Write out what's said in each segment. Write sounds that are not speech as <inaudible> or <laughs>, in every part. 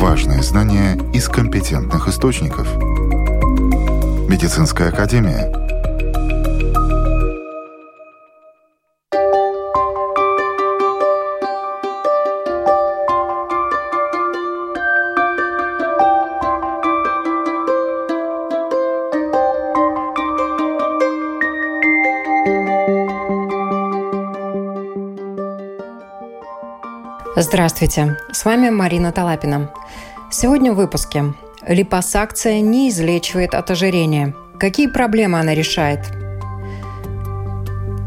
Важные знания из компетентных источников. Медицинская академия – Здравствуйте, с вами Марина Талапина. Сегодня в выпуске. Липосакция не излечивает от ожирения. Какие проблемы она решает?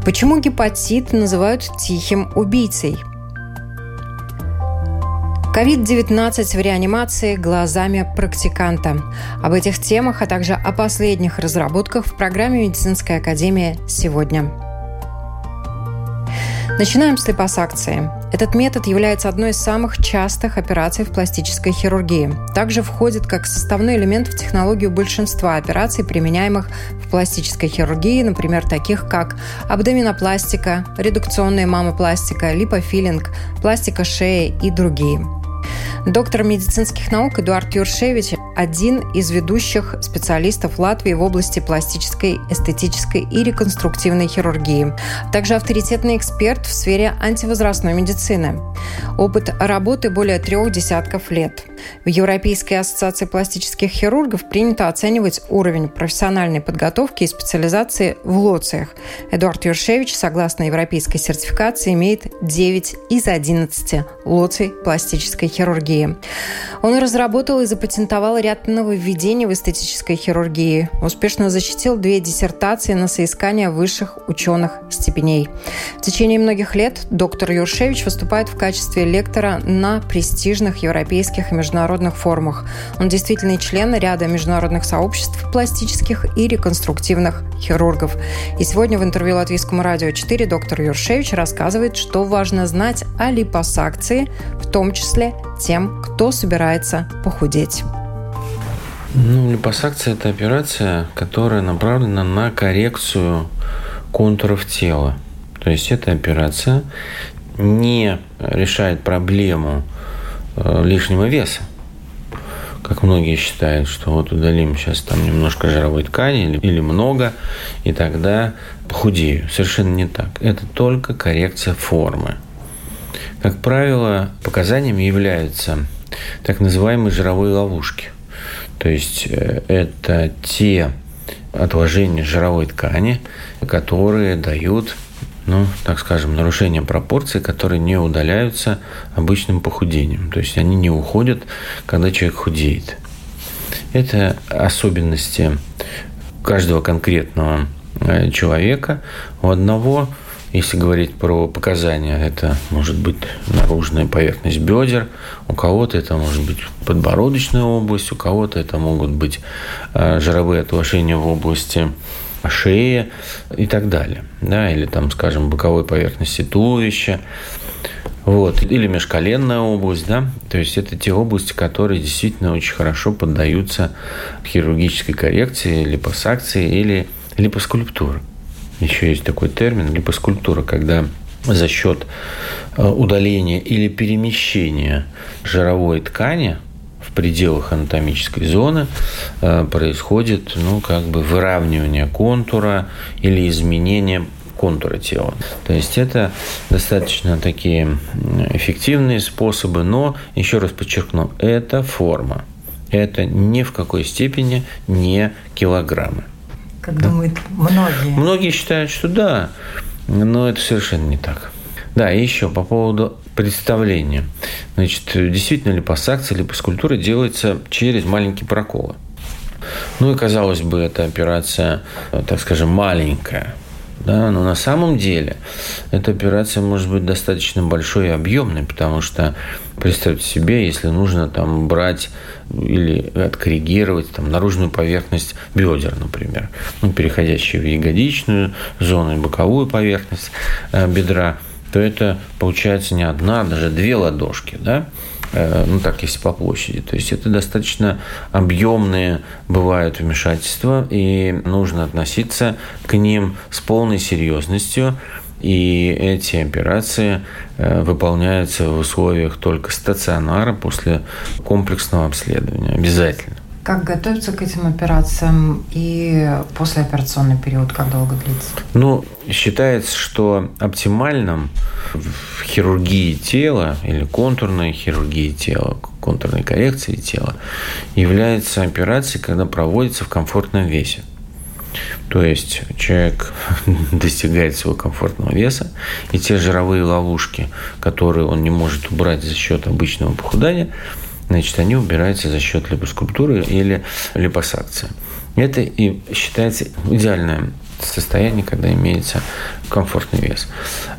Почему гепатит называют тихим убийцей? COVID-19 в реанимации глазами практиканта. Об этих темах, а также о последних разработках в программе «Медицинская академия» сегодня. Начинаем с липосакции. Этот метод является одной из самых частых операций в пластической хирургии. Также входит как составной элемент в технологию большинства операций, применяемых в пластической хирургии, например, таких как абдоминопластика, редукционная мамопластика, липофилинг, пластика шеи и другие. Доктор медицинских наук Эдуард Юршевич – один из ведущих специалистов Латвии в области пластической, эстетической и реконструктивной хирургии. Также авторитетный эксперт в сфере антивозрастной медицины. Опыт работы более трех десятков лет. В Европейской ассоциации пластических хирургов принято оценивать уровень профессиональной подготовки и специализации в лоциях. Эдуард Юршевич, согласно европейской сертификации, имеет 9 из 11 лоций пластической хирургии. Он разработал и запатентовал ряд нововведений в эстетической хирургии, успешно защитил две диссертации на соискание высших ученых степеней. В течение многих лет доктор Юршевич выступает в качестве лектора на престижных европейских и международных форумах. Он действительный член ряда международных сообществ пластических и реконструктивных хирургов. И сегодня в интервью Латвийскому радио 4 доктор Юршевич рассказывает, что важно знать о липосакции, в том числе тем, кто собирается похудеть. Ну, липосакция – это операция, которая направлена на коррекцию контуров тела. То есть эта операция не решает проблему э, лишнего веса, как многие считают, что вот удалим сейчас там немножко жировой ткани или, или много, и тогда похудею. Совершенно не так. Это только коррекция формы. Как правило, показаниями являются так называемые жировые ловушки – то есть э, это те отложения жировой ткани, которые дают ну, так скажем, нарушение пропорций, которые не удаляются обычным похудением. То есть они не уходят, когда человек худеет. Это особенности каждого конкретного э, человека. У одного если говорить про показания, это может быть наружная поверхность бедер, у кого-то это может быть подбородочная область, у кого-то это могут быть э, жировые отложения в области шеи и так далее. Да, или там, скажем, боковой поверхности туловища. Вот, или межколенная область, да, то есть это те области, которые действительно очень хорошо поддаются хирургической коррекции, липосакции или липоскульптуры еще есть такой термин, либо скульптура, когда за счет э, удаления или перемещения жировой ткани в пределах анатомической зоны э, происходит ну, как бы выравнивание контура или изменение контура тела. То есть это достаточно такие эффективные способы, но, еще раз подчеркну, это форма. Это ни в какой степени не килограммы как да? думают многие. Многие считают, что да, но это совершенно не так. Да, и еще по поводу представления. Значит, действительно липосакция, липоскультура делается через маленькие проколы. Ну и казалось бы, эта операция, так скажем, маленькая. Да, но на самом деле эта операция может быть достаточно большой и объемной, потому что представьте себе, если нужно там брать или откоррегировать там, наружную поверхность бедер, например, ну, переходящую в ягодичную зону и боковую поверхность э, бедра, то это получается не одна, а даже две ладошки, да, ну так, если по площади. То есть это достаточно объемные бывают вмешательства, и нужно относиться к ним с полной серьезностью И эти операции э, выполняются в условиях только стационара после комплексного обследования. Обязательно. Как готовиться к этим операциям и послеоперационный период, как долго длится? Ну, считается, что оптимальным в хирургии тела или контурной хирургии тела, контурной коррекции тела является операция, когда проводится в комфортном весе. То есть человек <laughs> достигает своего комфортного веса, и те жировые ловушки, которые он не может убрать за счет обычного похудания, значит, они убираются за счет липоскульптуры или липосакции. Это и считается идеальным состояние, когда имеется комфортный вес.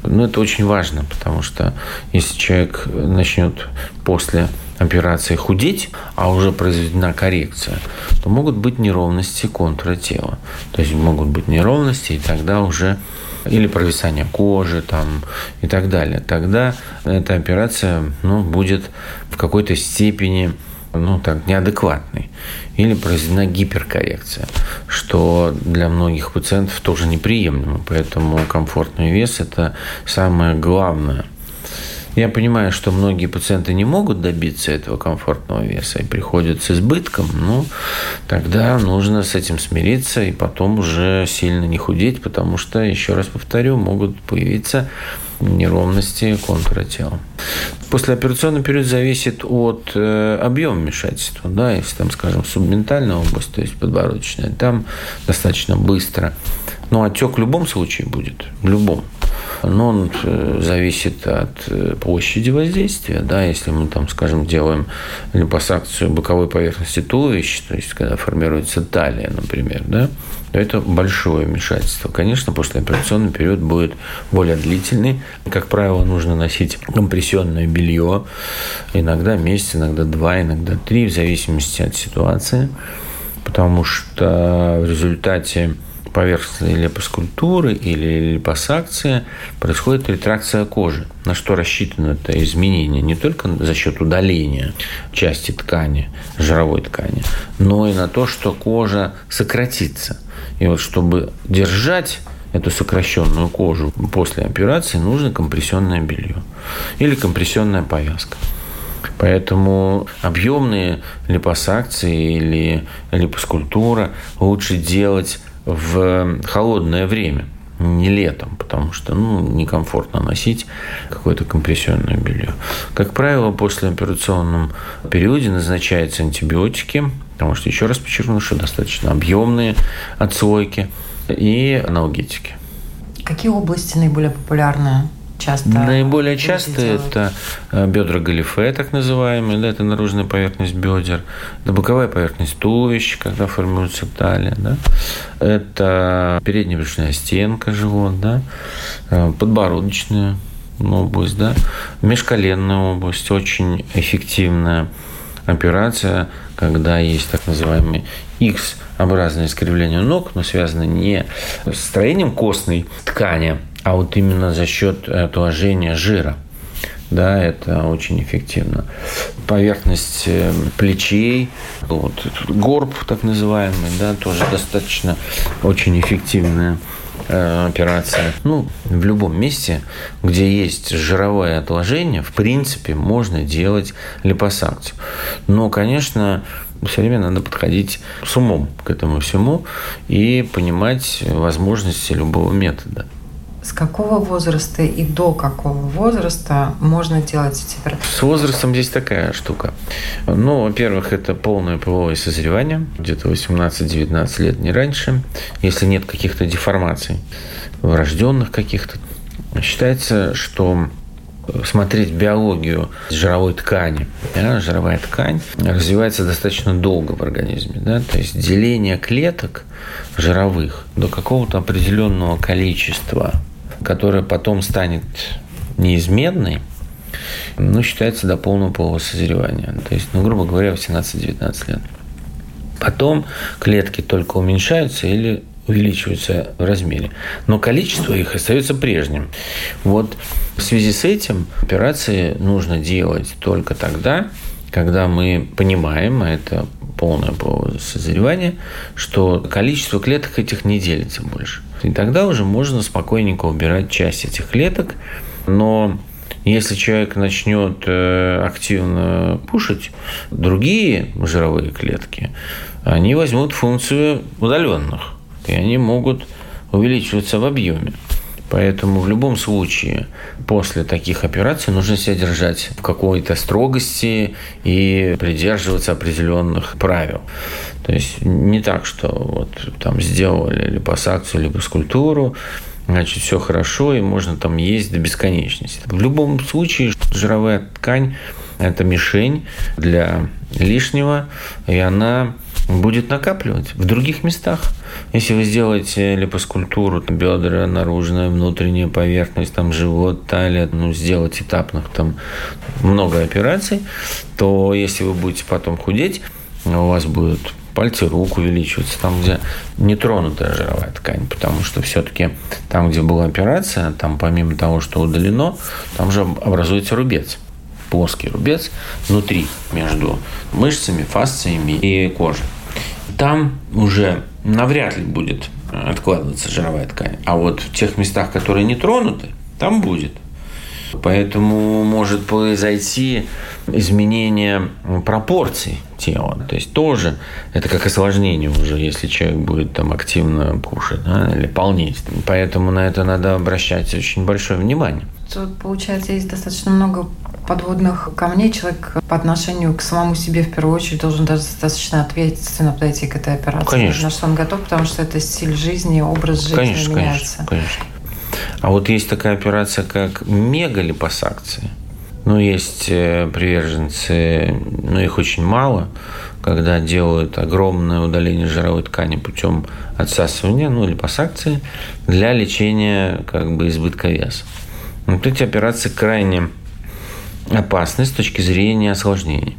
Но это очень важно, потому что если человек начнет после операции худеть, а уже произведена коррекция, то могут быть неровности контура тела. То есть могут быть неровности, и тогда уже или провисание кожи там, и так далее. Тогда эта операция ну, будет в какой-то степени ну, так, неадекватной. Или произведена гиперкоррекция, что для многих пациентов тоже неприемлемо. Поэтому комфортный вес – это самое главное я понимаю, что многие пациенты не могут добиться этого комфортного веса и приходят с избытком, ну, тогда нужно с этим смириться и потом уже сильно не худеть, потому что, еще раз повторю, могут появиться неровности контура тела. Послеоперационный период зависит от э, объема вмешательства. Да, если там, скажем, субментальная область, то есть подбородочная, там достаточно быстро. Но отек в любом случае будет, в любом но он э, зависит от э, площади воздействия. Да, если мы там, скажем, делаем липосакцию боковой поверхности туловища, то есть когда формируется талия, например, да, то это большое вмешательство. Конечно, послеоперационный период будет более длительный. Как правило, нужно носить компрессионное белье. Иногда месяц, иногда два, иногда три, в зависимости от ситуации. Потому что в результате поверхностной липоскультуры или липосакции происходит ретракция кожи. На что рассчитано это изменение? Не только за счет удаления части ткани, жировой ткани, но и на то, что кожа сократится. И вот чтобы держать эту сокращенную кожу после операции, нужно компрессионное белье или компрессионная повязка. Поэтому объемные липосакции или липоскультура лучше делать в холодное время, не летом, потому что ну, некомфортно носить какое-то компрессионное белье. Как правило, после операционном периоде назначаются антибиотики, потому что, еще раз подчеркну, что достаточно объемные отслойки и аналгетики. Какие области наиболее популярные? Часто? Наиболее часто это э, бедра галифе, так называемые, да, это наружная поверхность бедер, это боковая поверхность туловища, когда формируется талия, да, это передняя брюшная стенка, живот, да, э, подбородочная область, да, межколенная область, очень эффективная операция, когда есть так называемый X-образное искривление ног, но связано не с строением костной ткани, а вот именно за счет отложения жира. Да, это очень эффективно. Поверхность э, плечей, вот горб так называемый, да, тоже достаточно очень эффективная э, операция. Ну, в любом месте, где есть жировое отложение, в принципе, можно делать липосакцию. Но, конечно, все время надо подходить с умом к этому всему и понимать возможности любого метода. С какого возраста и до какого возраста можно делать эти операции? С возрастом здесь такая штука. Ну, во-первых, это полное половое созревание, где-то 18-19 лет, не раньше, если нет каких-то деформаций, врожденных каких-то. Считается, что смотреть биологию жировой ткани. Да, жировая ткань развивается достаточно долго в организме. Да, то есть деление клеток жировых до какого-то определенного количества которая потом станет неизменной, ну, считается до полного полового созревания. То есть, ну, грубо говоря, 18-19 лет. Потом клетки только уменьшаются или увеличиваются в размере. Но количество их остается прежним. Вот в связи с этим операции нужно делать только тогда, когда мы понимаем, а это полное созревание, что количество клеток этих не делится больше. И тогда уже можно спокойненько убирать часть этих клеток. Но если человек начнет э, активно кушать другие жировые клетки, они возьмут функцию удаленных, и они могут увеличиваться в объеме. Поэтому в любом случае после таких операций нужно себя держать в какой-то строгости и придерживаться определенных правил. То есть не так, что вот там сделали липосакцию, либо скульптуру, значит, все хорошо, и можно там есть до бесконечности. В любом случае жировая ткань – это мишень для лишнего, и она будет накапливать в других местах. Если вы сделаете липоскультуру, бедра, наружная, внутренняя поверхность, там, живот, талия, ну, сделать этапных там много операций, то если вы будете потом худеть, у вас будут пальцы рук увеличиваться, там, где нетронутая жировая ткань, потому что все-таки там, где была операция, там помимо того, что удалено, там же образуется рубец плоский рубец внутри, между мышцами, фасциями и кожей. Там уже навряд ли будет откладываться жировая ткань. А вот в тех местах, которые не тронуты, там будет. Поэтому может произойти изменение пропорций тела. То есть тоже это как осложнение уже, если человек будет там активно кушать да, или полнеть. Поэтому на это надо обращать очень большое внимание. Тут, получается, есть достаточно много подводных камней. Человек по отношению к самому себе в первую очередь должен достаточно ответственно подойти к этой операции. Конечно. На что он готов, потому что это стиль жизни, образ жизни конечно, меняется. Конечно, конечно. А вот есть такая операция, как мегалипосакция. Ну, есть э, приверженцы, но их очень мало, когда делают огромное удаление жировой ткани путем отсасывания, ну, липосакции, для лечения как бы избытка веса. Вот эти операции крайне опасны с точки зрения осложнений.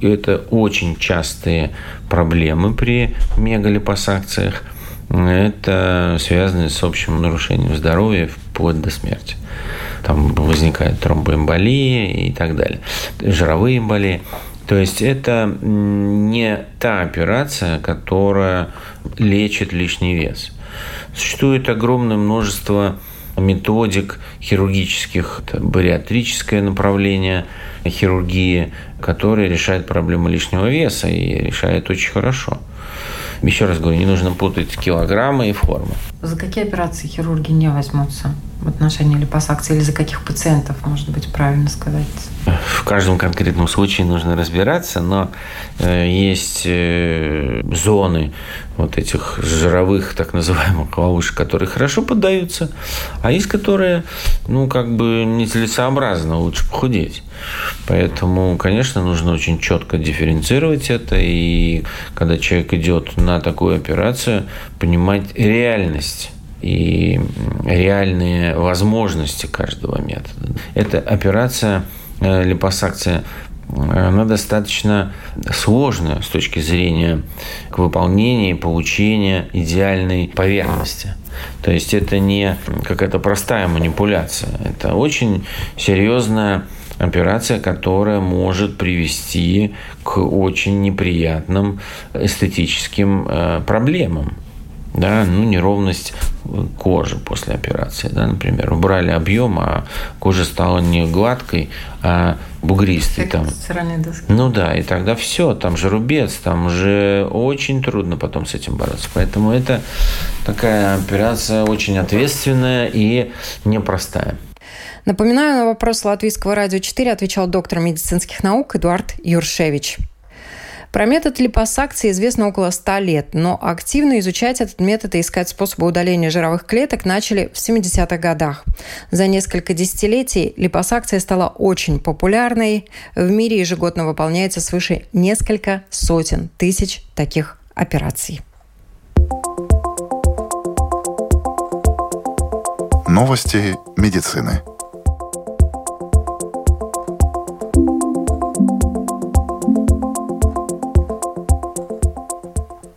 И это очень частые проблемы при мегалипосакциях. Это связано с общим нарушением здоровья вплоть до смерти. Там возникает тромбоэмболия и так далее. Жировые эмболии. То есть это не та операция, которая лечит лишний вес. Существует огромное множество методик хирургических, это бариатрическое направление хирургии, которое решает проблему лишнего веса и решает очень хорошо. Еще раз говорю, не нужно путать килограммы и формы. За какие операции хирурги не возьмутся в отношении липосакции или за каких пациентов, может быть, правильно сказать? В каждом конкретном случае нужно разбираться, но э, есть э, зоны вот этих жировых так называемых ловушек, которые хорошо поддаются, а есть которые, ну, как бы нецелесообразно, лучше похудеть. Поэтому, конечно, нужно очень четко дифференцировать это, и когда человек идет на такую операцию, понимать реальность и реальные возможности каждого метода. Эта операция липосакция она достаточно сложная с точки зрения к выполнения и получения идеальной поверхности. То есть это не какая-то простая манипуляция, это очень серьезная операция, которая может привести к очень неприятным эстетическим э, проблемам да, ну, неровность кожи после операции, да, например, убрали объем, а кожа стала не гладкой, а бугристой. Там. Ну да, и тогда все, там же рубец, там же очень трудно потом с этим бороться. Поэтому это такая операция очень ответственная и непростая. Напоминаю, на вопрос Латвийского радио 4 отвечал доктор медицинских наук Эдуард Юршевич. Про метод липосакции известно около 100 лет, но активно изучать этот метод и искать способы удаления жировых клеток начали в 70-х годах. За несколько десятилетий липосакция стала очень популярной. В мире ежегодно выполняется свыше несколько сотен тысяч таких операций. Новости медицины.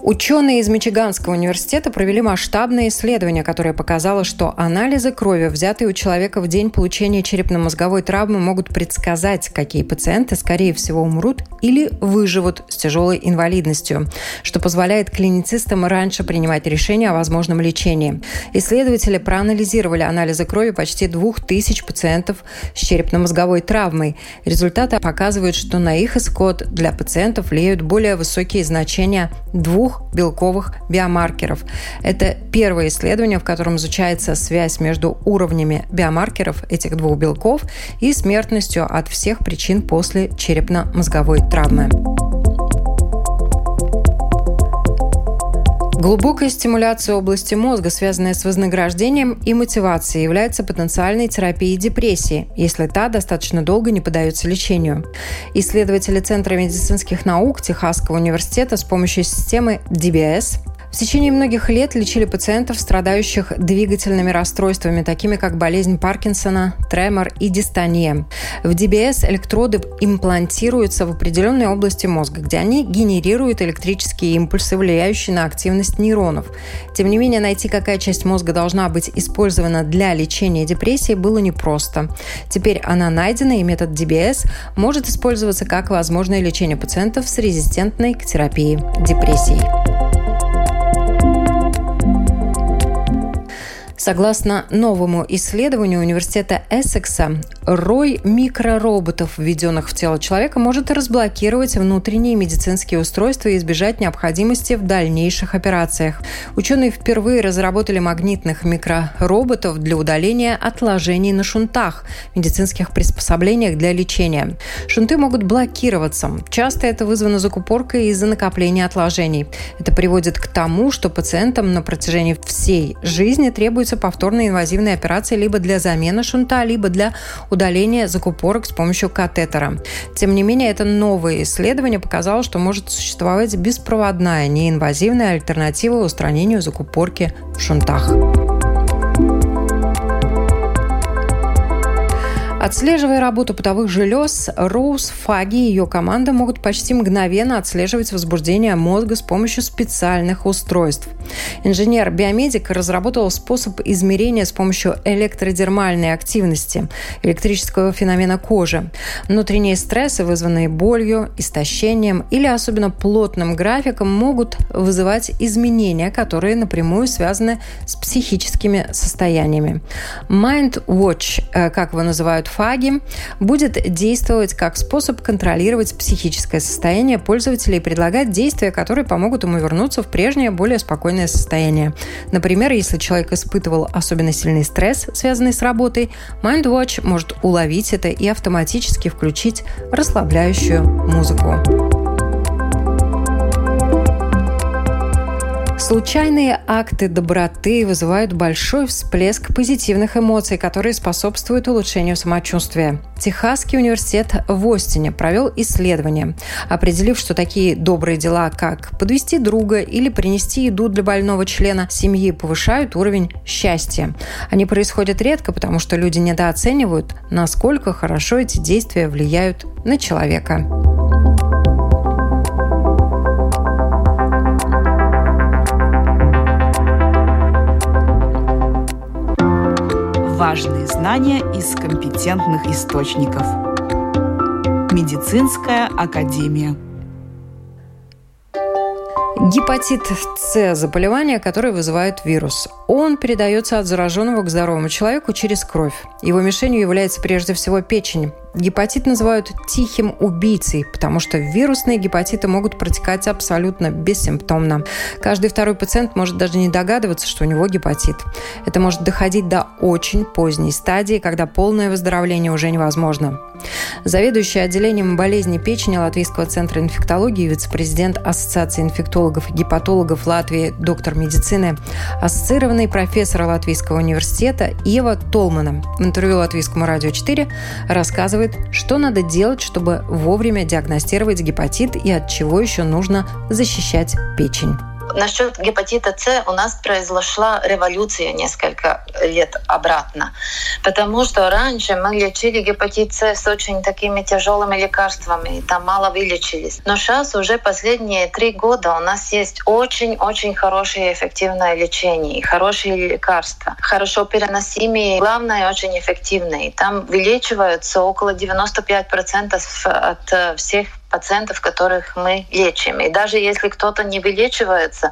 Ученые из Мичиганского университета провели масштабное исследование, которое показало, что анализы крови, взятые у человека в день получения черепно-мозговой травмы, могут предсказать, какие пациенты, скорее всего, умрут или выживут с тяжелой инвалидностью, что позволяет клиницистам раньше принимать решения о возможном лечении. Исследователи проанализировали анализы крови почти двух тысяч пациентов с черепно-мозговой травмой. Результаты показывают, что на их исход для пациентов влияют более высокие значения двух двух белковых биомаркеров. Это первое исследование, в котором изучается связь между уровнями биомаркеров этих двух белков и смертностью от всех причин после черепно-мозговой травмы. Глубокая стимуляция области мозга, связанная с вознаграждением и мотивацией, является потенциальной терапией депрессии, если та достаточно долго не поддается лечению. Исследователи Центра медицинских наук Техасского университета с помощью системы DBS в течение многих лет лечили пациентов, страдающих двигательными расстройствами, такими как болезнь Паркинсона, тремор и дистония. В ДБС электроды имплантируются в определенной области мозга, где они генерируют электрические импульсы, влияющие на активность нейронов. Тем не менее, найти, какая часть мозга должна быть использована для лечения депрессии, было непросто. Теперь она найдена, и метод DBS может использоваться как возможное лечение пациентов с резистентной к терапии депрессией. Согласно новому исследованию университета Эссекса, рой микророботов, введенных в тело человека, может разблокировать внутренние медицинские устройства и избежать необходимости в дальнейших операциях. Ученые впервые разработали магнитных микророботов для удаления отложений на шунтах, медицинских приспособлениях для лечения. Шунты могут блокироваться. Часто это вызвано закупоркой из-за накопления отложений. Это приводит к тому, что пациентам на протяжении всей жизни требуется требуется повторная инвазивная операция либо для замены шунта, либо для удаления закупорок с помощью катетера. Тем не менее, это новое исследование показало, что может существовать беспроводная неинвазивная альтернатива устранению закупорки в шунтах. Отслеживая работу потовых желез, Роуз, Фаги и ее команда могут почти мгновенно отслеживать возбуждение мозга с помощью специальных устройств. Инженер-биомедик разработал способ измерения с помощью электродермальной активности, электрического феномена кожи. Внутренние стрессы, вызванные болью, истощением или особенно плотным графиком, могут вызывать изменения, которые напрямую связаны с психическими состояниями. Mind Watch, э, как его называют фаги будет действовать как способ контролировать психическое состояние пользователя и предлагать действия, которые помогут ему вернуться в прежнее, более спокойное состояние. Например, если человек испытывал особенно сильный стресс, связанный с работой, MindWatch может уловить это и автоматически включить расслабляющую музыку. Случайные акты доброты вызывают большой всплеск позитивных эмоций, которые способствуют улучшению самочувствия. Техасский университет в Остине провел исследование, определив, что такие добрые дела, как подвести друга или принести еду для больного члена семьи, повышают уровень счастья. Они происходят редко, потому что люди недооценивают, насколько хорошо эти действия влияют на человека. Важные знания из компетентных источников. Медицинская академия. Гепатит С – заболевание, которое вызывает вирус. Он передается от зараженного к здоровому человеку через кровь. Его мишенью является прежде всего печень. Гепатит называют тихим убийцей, потому что вирусные гепатиты могут протекать абсолютно бессимптомно. Каждый второй пациент может даже не догадываться, что у него гепатит. Это может доходить до очень поздней стадии, когда полное выздоровление уже невозможно. Заведующий отделением болезней печени Латвийского центра инфектологии, вице-президент Ассоциации инфектологов и гепатологов Латвии, доктор медицины, ассоциированный профессор Латвийского университета Ева Толмана в интервью Латвийскому радио 4 рассказывает, что надо делать, чтобы вовремя диагностировать гепатит и от чего еще нужно защищать печень. Насчет гепатита С у нас произошла революция несколько лет обратно. Потому что раньше мы лечили гепатит С с очень такими тяжелыми лекарствами, и там мало вылечились. Но сейчас уже последние три года у нас есть очень-очень хорошее и эффективное лечение, хорошие лекарства, хорошо переносимые, главное, очень эффективные. Там вылечиваются около 95% от всех пациентов, которых мы лечим. И даже если кто-то не вылечивается,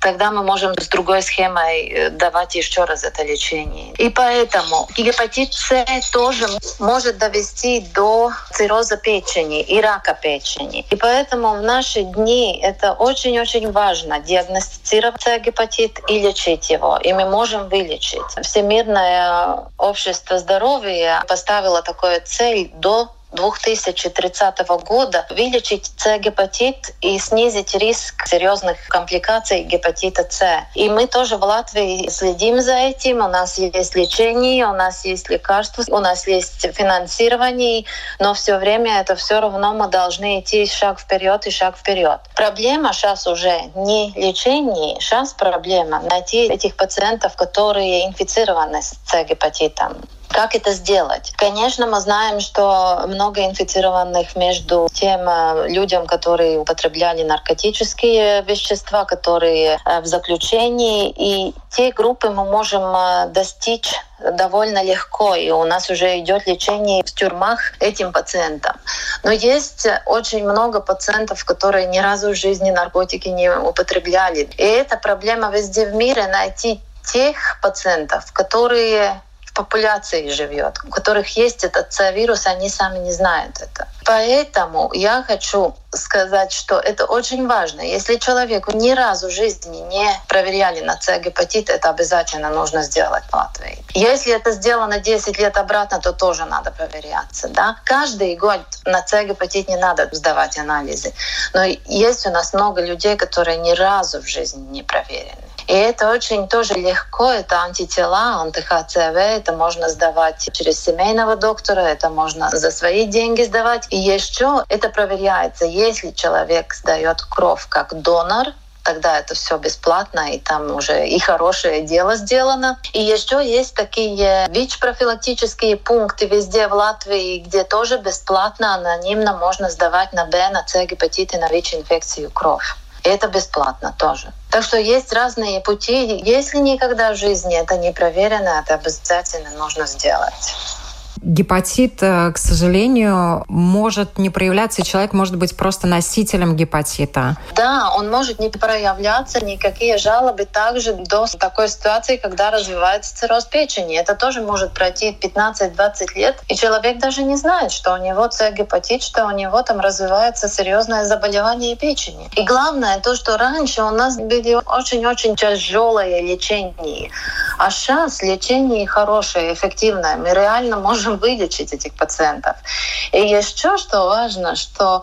тогда мы можем с другой схемой э, давать еще раз это лечение. И поэтому гепатит С тоже может довести до цирроза печени и рака печени. И поэтому в наши дни это очень-очень важно диагностицировать гепатит и лечить его. И мы можем вылечить. Всемирное общество здоровья поставило такую цель до 2030 года вылечить С-гепатит и снизить риск серьезных компликаций гепатита С. И мы тоже в Латвии следим за этим. У нас есть лечение, у нас есть лекарства, у нас есть финансирование, но все время это все равно мы должны идти шаг вперед и шаг вперед. Проблема сейчас уже не лечение, сейчас проблема найти этих пациентов, которые инфицированы с С-гепатитом. Как это сделать? Конечно, мы знаем, что много инфицированных между тем э, людям, которые употребляли наркотические вещества, которые э, в заключении, и те группы мы можем э, достичь довольно легко, и у нас уже идет лечение в тюрьмах этим пациентам. Но есть очень много пациентов, которые ни разу в жизни наркотики не употребляли. И это проблема везде в мире найти тех пациентов, которые популяции живет, у которых есть этот вирус, они сами не знают это. Поэтому я хочу сказать, что это очень важно. Если человеку ни разу в жизни не проверяли на С-гепатит, это обязательно нужно сделать в Латвии. Если это сделано 10 лет обратно, то тоже надо проверяться. Да? Каждый год на С-гепатит не надо сдавать анализы. Но есть у нас много людей, которые ни разу в жизни не проверены. И это очень тоже легко, это антитела, анти-ХЦВ, это можно сдавать через семейного доктора, это можно за свои деньги сдавать. И еще это проверяется, если человек сдает кровь как донор, тогда это все бесплатно, и там уже и хорошее дело сделано. И еще есть такие ВИЧ-профилактические пункты везде в Латвии, где тоже бесплатно, анонимно можно сдавать на Б, на С гепатит и на ВИЧ-инфекцию кровь. Это бесплатно тоже. Так что есть разные пути. Если никогда в жизни это не проверено, это обязательно нужно сделать. Гепатит, э, к сожалению, может не проявляться, и человек может быть просто носителем гепатита. Да, он может не проявляться, никакие жалобы также до такой ситуации, когда развивается цирроз печени. Это тоже может пройти 15-20 лет, и человек даже не знает, что у него С-гепатит, что у него там развивается серьезное заболевание печени. И главное то, что раньше у нас были очень-очень тяжелое лечение, а сейчас лечение хорошее, эффективное. Мы реально можем можем вылечить этих пациентов. И еще что важно, что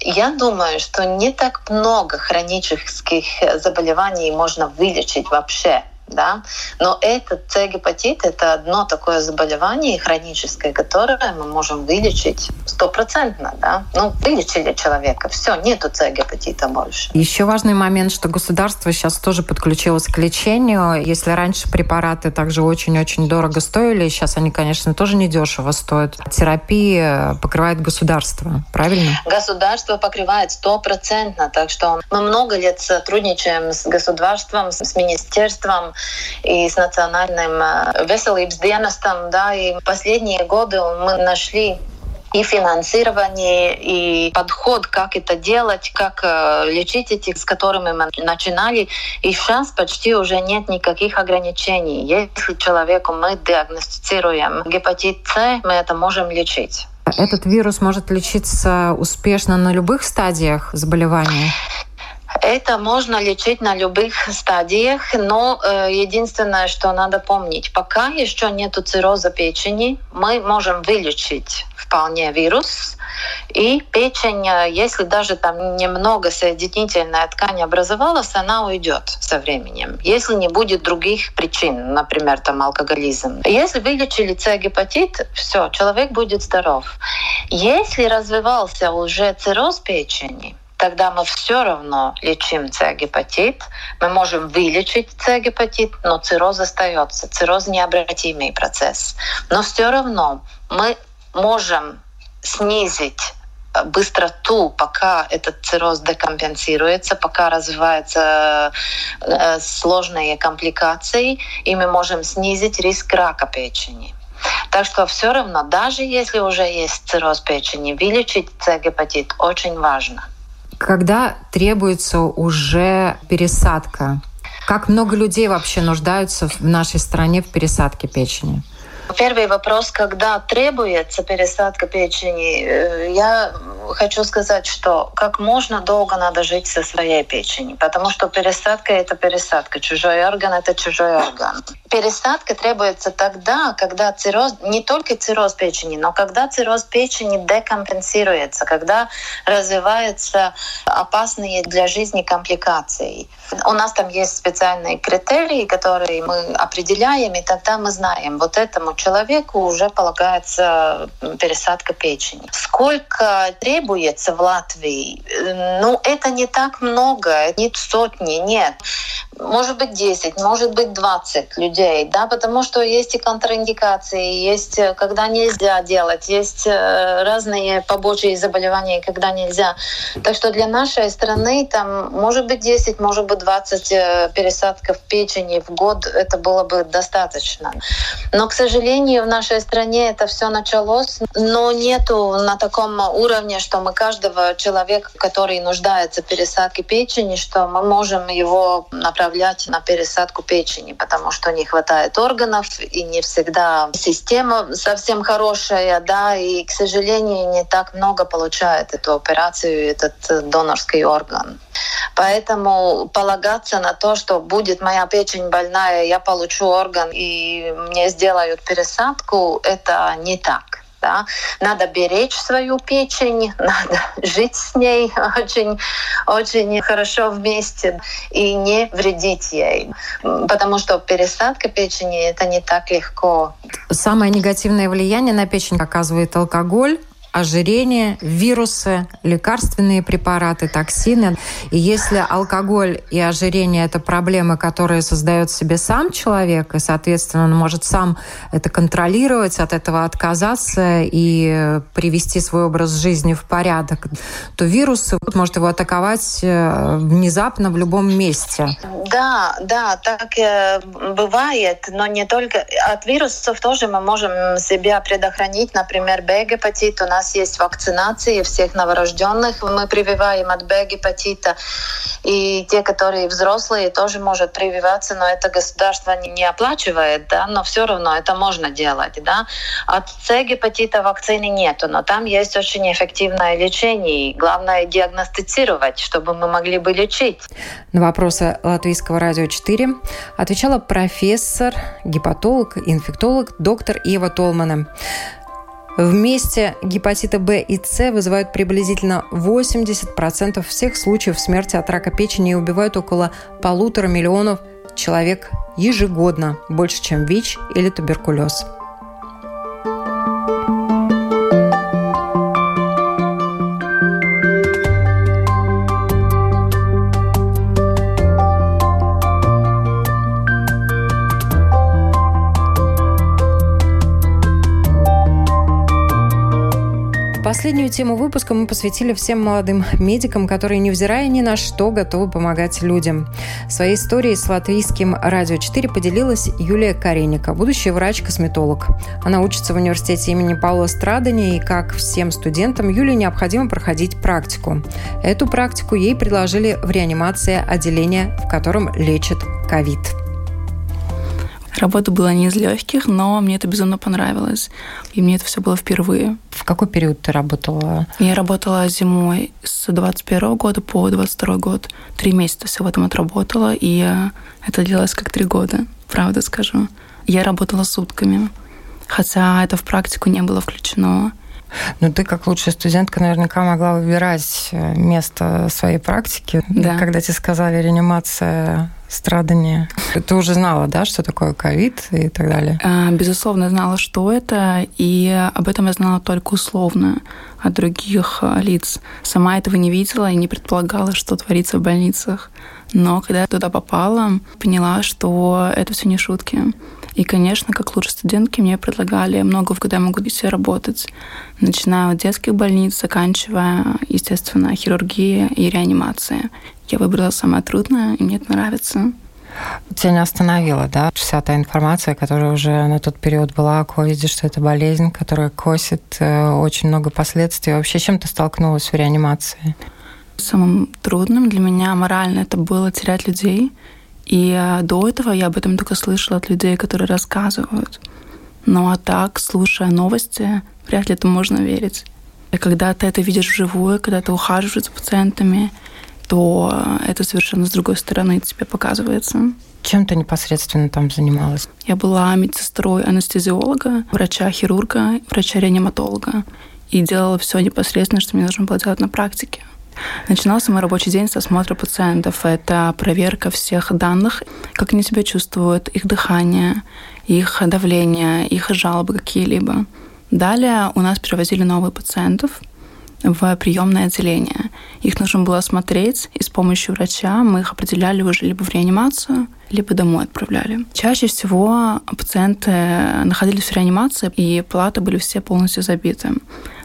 я думаю, что не так много хронических заболеваний можно вылечить вообще да. Но этот С-гепатит — это одно такое заболевание хроническое, которое мы можем вылечить стопроцентно, да. Ну, вылечили человека, все, нету С-гепатита больше. Еще важный момент, что государство сейчас тоже подключилось к лечению. Если раньше препараты также очень-очень дорого стоили, сейчас они, конечно, тоже недешево стоят. Терапия покрывает государство, правильно? Государство покрывает стопроцентно, так что мы много лет сотрудничаем с государством, с министерством, и с национальным э, veselības dienestом, да, и последние годы мы нашли и финансирование, и подход, как это делать, как э, лечить этих, с которыми мы начинали. И сейчас почти уже нет никаких ограничений. Если человеку мы диагностируем гепатит С, мы это можем лечить. Этот вирус может лечиться успешно на любых стадиях заболевания? Это можно лечить на любых стадиях, но э, единственное, что надо помнить, пока еще нету цирроза печени, мы можем вылечить вполне вирус, и печень, э, если даже там немного соединительная ткань образовалась, она уйдет со временем, если не будет других причин, например, там алкоголизм. Если вылечили С-гепатит, все, человек будет здоров. Если развивался уже цирроз печени, тогда мы все равно лечим С-гепатит. Мы можем вылечить С-гепатит, но цирроз остается. Цирроз необратимый процесс. Но все равно мы можем снизить быстроту, пока этот цирроз декомпенсируется, пока развиваются э, сложные компликации, и мы можем снизить риск рака печени. Так что все равно, даже если уже есть цирроз печени, вылечить С-гепатит очень важно. Когда требуется уже пересадка, как много людей вообще нуждаются в нашей стране в пересадке печени? Первый вопрос, когда требуется пересадка печени, э, я хочу сказать, что как можно долго надо жить со своей печенью, потому что пересадка — это пересадка, чужой орган — это чужой орган. Пересадка требуется тогда, когда цирроз, не только цирроз печени, но когда цирроз печени декомпенсируется, когда развиваются опасные для жизни компликации. У нас там есть специальные критерии, которые мы определяем, и тогда мы знаем, вот этому человеку уже полагается пересадка печени. Сколько требуется в Латвии? Ну, это не так много, не сотни, нет. Может быть 10, может быть 20 людей, да, потому что есть и контраиндикации, есть э, когда нельзя делать, есть э, разные побочные заболевания, когда нельзя. Так что для нашей страны там может быть 10, может быть 20 э, пересадков печени в год, это было бы достаточно. Но, к сожалению, в нашей стране это все началось, но нету на таком уровне, что мы каждого человека, который нуждается в пересадке печени, что мы можем его направлять на пересадку печени, потому что не хватает органов, и не всегда система совсем хорошая, да, и, к сожалению, не так много получает эту операцию, этот донорский орган. Поэтому полагаться на то, что будет моя печень больная, я получу орган и мне сделают пересадку, это не так. Да? Надо беречь свою печень, <laughs> надо жить с ней очень, очень хорошо вместе и не вредить ей. Потому что пересадка печени — это не так легко. Самое негативное влияние на печень оказывает алкоголь, ожирение, вирусы, лекарственные препараты, токсины. И если алкоголь и ожирение – это проблемы, которые создает себе сам человек, и, соответственно, он может сам это контролировать, от этого отказаться и привести свой образ жизни в порядок, то вирусы может его атаковать э, внезапно в любом месте. Да, да, так э, бывает, но не только. От вирусов тоже мы можем себя предохранить. Например, Б-гепатит у нас нас есть вакцинации всех новорожденных. Мы прививаем от Б-гепатита. И те, которые взрослые, тоже может прививаться, но это государство не оплачивает, да, но все равно это можно делать. Да. От С-гепатита вакцины нету, но там есть очень эффективное лечение. И главное диагностицировать, чтобы мы могли бы лечить. На вопросы Латвийского радио 4 отвечала профессор, гепатолог, инфектолог, доктор Ева Толмана. Вместе гепатита Б и С вызывают приблизительно 80% всех случаев смерти от рака печени и убивают около полутора миллионов человек ежегодно, больше, чем ВИЧ или туберкулез. Последнюю тему выпуска мы посвятили всем молодым медикам, которые, невзирая ни на что, готовы помогать людям. Своей историей с латвийским «Радио 4» поделилась Юлия Кареника, будущий врач-косметолог. Она учится в университете имени Паула Страдания, и, как всем студентам, Юле необходимо проходить практику. Эту практику ей предложили в реанимации отделения, в котором лечат ковид. Работа была не из легких, но мне это безумно понравилось. И мне это все было впервые. В какой период ты работала? Я работала зимой с 21 года по 22 год. Три месяца все в этом отработала, и это длилось как три года, правда скажу. Я работала сутками, хотя это в практику не было включено. Ну, ты, как лучшая студентка, наверняка могла выбирать э, место своей практики. Да. Когда тебе сказали реанимация страдания. Ты уже знала, да, что такое ковид и так далее? А, безусловно, знала, что это, и об этом я знала только условно. от других э, лиц. Сама этого не видела и не предполагала, что творится в больницах. Но когда я туда попала, поняла, что это все не шутки. И, конечно, как лучшей студентки мне предлагали много, куда я могу себе работать. Начиная от детских больниц, заканчивая, естественно, хирургией и реанимацией. Я выбрала самое трудное, и мне это нравится. Тебя не остановила, да? Вся та информация, которая уже на тот период была о ковиде, что это болезнь, которая косит э, очень много последствий. Вообще, чем ты столкнулась в реанимации? Самым трудным для меня морально это было терять людей. И э, до этого я об этом только слышала от людей, которые рассказывают. Ну а так, слушая новости, вряд ли это можно верить. И когда ты это видишь вживую, когда ты ухаживаешь за пациентами, то это совершенно с другой стороны тебе показывается. Чем ты непосредственно там занималась? Я была медсестрой анестезиолога, врача-хирурга, врача-реаниматолога. И делала все непосредственно, что мне нужно было делать на практике. Начинался мой рабочий день с осмотра пациентов. Это проверка всех данных, как они себя чувствуют, их дыхание, их давление, их жалобы какие-либо. Далее у нас привозили новых пациентов – в приемное отделение. Их нужно было осмотреть, и с помощью врача мы их определяли уже либо в реанимацию, либо домой отправляли. Чаще всего пациенты находились в реанимации, и палаты были все полностью забиты.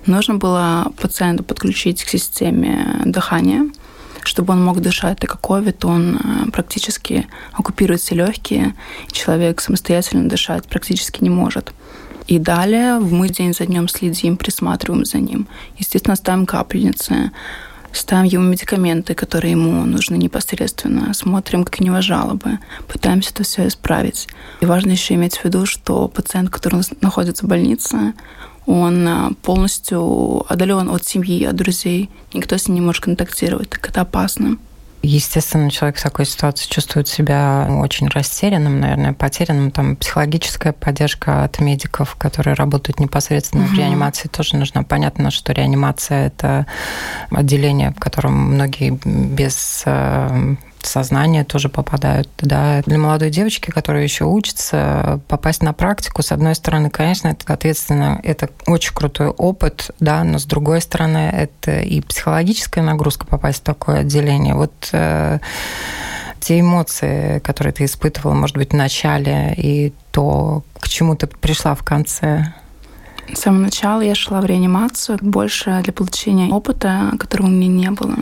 Нужно было пациенту подключить к системе дыхания, чтобы он мог дышать, так как ковид, он э, практически оккупирует все легкие, человек самостоятельно дышать практически не может. И далее мы день за днем следим, присматриваем за ним. Естественно, ставим капельницы, ставим ему медикаменты, которые ему нужны непосредственно, смотрим, как у него жалобы, пытаемся это все исправить. И важно еще иметь в виду, что пациент, который находится в больнице, он а, полностью отдален от семьи, от друзей. Никто с ним не может контактировать, так это опасно. Естественно, человек в такой ситуации чувствует себя очень растерянным, наверное, потерянным. Там психологическая поддержка от медиков, которые работают непосредственно угу. в реанимации, тоже нужна. Понятно, что реанимация – это отделение, в котором многие без э, сознание тоже попадают. Да. Для молодой девочки, которая еще учится, попасть на практику, с одной стороны, конечно, это ответственно, это очень крутой опыт, да, но с другой стороны, это и психологическая нагрузка попасть в такое отделение. Вот э, те эмоции, которые ты испытывала, может быть, в начале, и то, к чему ты пришла в конце? С самого начала я шла в реанимацию больше для получения опыта, которого у меня не было.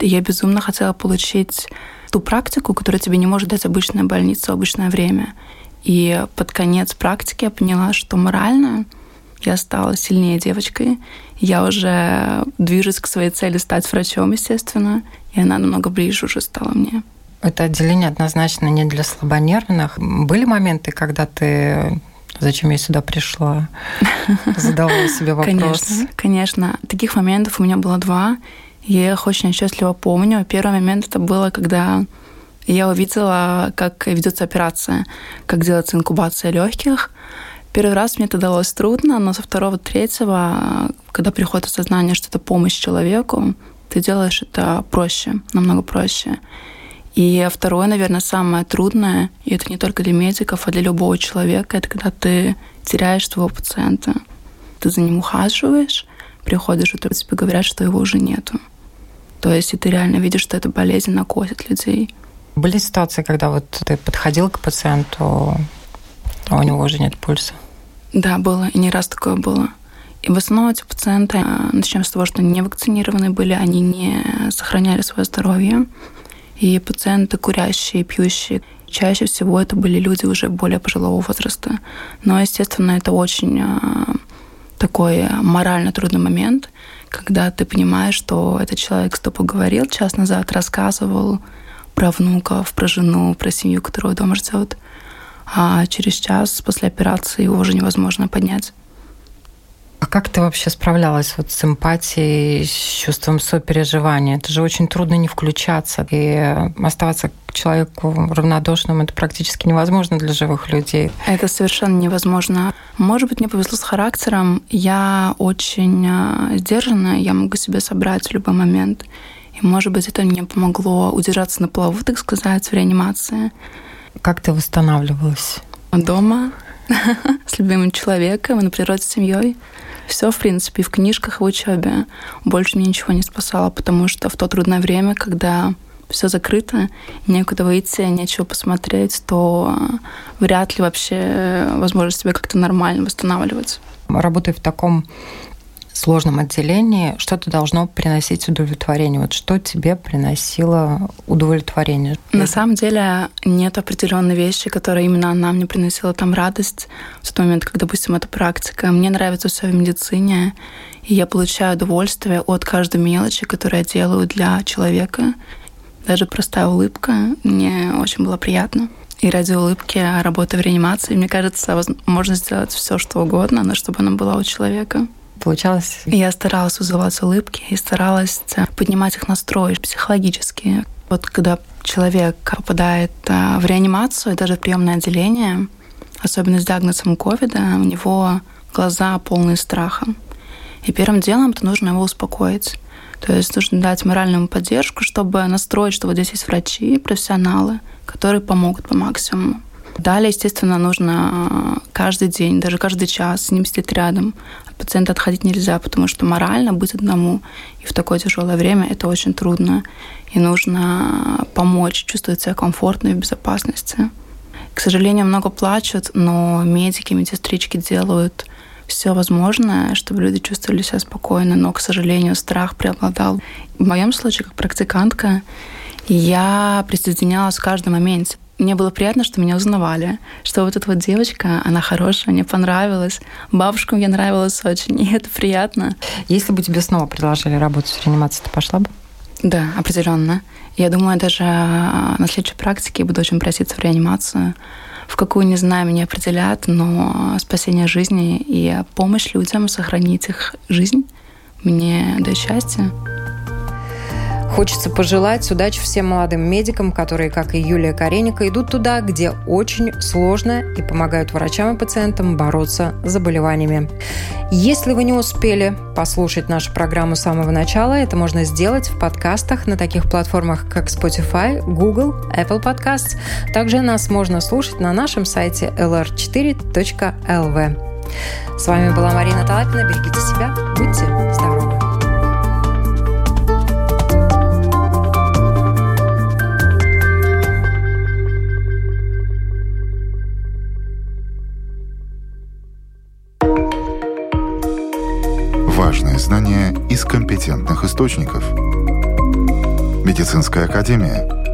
Я безумно хотела получить ту практику, которую тебе не может дать обычная больница в обычное время. И под конец практики я поняла, что морально я стала сильнее девочкой. Я уже движусь к своей цели стать врачом, естественно, и она намного ближе уже стала мне. Это отделение однозначно не для слабонервных. Были моменты, когда ты зачем я сюда пришла? <laughs> Задавала себе вопрос. Конечно, конечно. Таких моментов у меня было два. Я их очень счастливо помню. Первый момент это было, когда я увидела, как ведется операция, как делается инкубация легких. Первый раз мне это далось трудно, но со второго, третьего, когда приходит осознание, что это помощь человеку, ты делаешь это проще, намного проще. И второе, наверное, самое трудное, и это не только для медиков, а для любого человека, это когда ты теряешь своего пациента. Ты за ним ухаживаешь, приходишь, и тебе говорят, что его уже нету. То есть и ты реально видишь, что эта болезнь накосит людей. Были ситуации, когда вот ты подходил к пациенту, а у него уже нет пульса? Да, было. И не раз такое было. И в основном эти пациенты, а, начнем с того, что не вакцинированы были, они не сохраняли свое здоровье. И пациенты курящие, пьющие, чаще всего это были люди уже более пожилого возраста. Но, естественно, это очень а, такой морально трудный момент – когда ты понимаешь, что этот человек с тобой говорил час назад, рассказывал про внуков, про жену, про семью, которую дома ждет, а через час после операции его уже невозможно поднять. Как ты вообще справлялась вот с эмпатией, с чувством сопереживания? Это же очень трудно не включаться и оставаться к человеку равнодушным. Это практически невозможно для живых людей. Это совершенно невозможно. Может быть, мне повезло с характером. Я очень а, сдержанная, я могу себя собрать в любой момент. И, может быть, это мне помогло удержаться на плаву, так сказать, в реанимации. Как ты восстанавливалась? Дома <laughs> с любимым человеком и на природе с семьей. Все, в принципе, и в книжках, в учебе. Больше мне ничего не спасало, потому что в то трудное время, когда все закрыто, некуда выйти, нечего посмотреть, то вряд ли вообще возможно себе как-то нормально восстанавливаться. Работая в таком сложном отделении что-то должно приносить удовлетворение. Вот что тебе приносило удовлетворение? На самом деле нет определенной вещи, которая именно она мне приносила там радость в тот момент, как, допустим, это практика. Мне нравится все в медицине, и я получаю удовольствие от каждой мелочи, которую я делаю для человека. Даже простая улыбка мне очень была приятна. И ради улыбки, работы в реанимации, мне кажется, можно сделать все, что угодно, но чтобы она была у человека получалось? Я старалась вызывать улыбки и старалась э, поднимать их настрой психологически. Вот когда человек попадает э, в реанимацию, даже в приемное отделение, особенно с диагнозом ковида, у него глаза полные страха. И первым делом это нужно его успокоить. То есть нужно дать моральную поддержку, чтобы настроить, что вот здесь есть врачи, профессионалы, которые помогут по максимуму. Далее, естественно, нужно э, каждый день, даже каждый час с ним сидеть рядом. От пациента отходить нельзя, потому что морально быть одному и в такое тяжелое время это очень трудно. И нужно помочь чувствовать себя комфортно и в безопасности. К сожалению, много плачут, но медики, медсестрички делают все возможное, чтобы люди чувствовали себя спокойно, но, к сожалению, страх преобладал. В моем случае, как практикантка, я присоединялась в каждом моменте мне было приятно, что меня узнавали, что вот эта вот девочка, она хорошая, мне понравилась. Бабушка мне нравилась очень, <laughs> и это приятно. Если бы тебе снова предложили работать в реанимации, ты пошла бы? Да, определенно. Я думаю, даже на следующей практике буду очень проситься в реанимацию. В какую, не знаю, меня определят, но спасение жизни и помощь людям сохранить их жизнь мне дает счастье. Хочется пожелать удачи всем молодым медикам, которые, как и Юлия Кареника, идут туда, где очень сложно и помогают врачам и пациентам бороться с заболеваниями. Если вы не успели послушать нашу программу с самого начала, это можно сделать в подкастах на таких платформах, как Spotify, Google, Apple Podcasts. Также нас можно слушать на нашем сайте lr4.lv. С вами была Марина Талапина. Берегите себя, будьте здоровы! Знания из компетентных источников. Медицинская академия –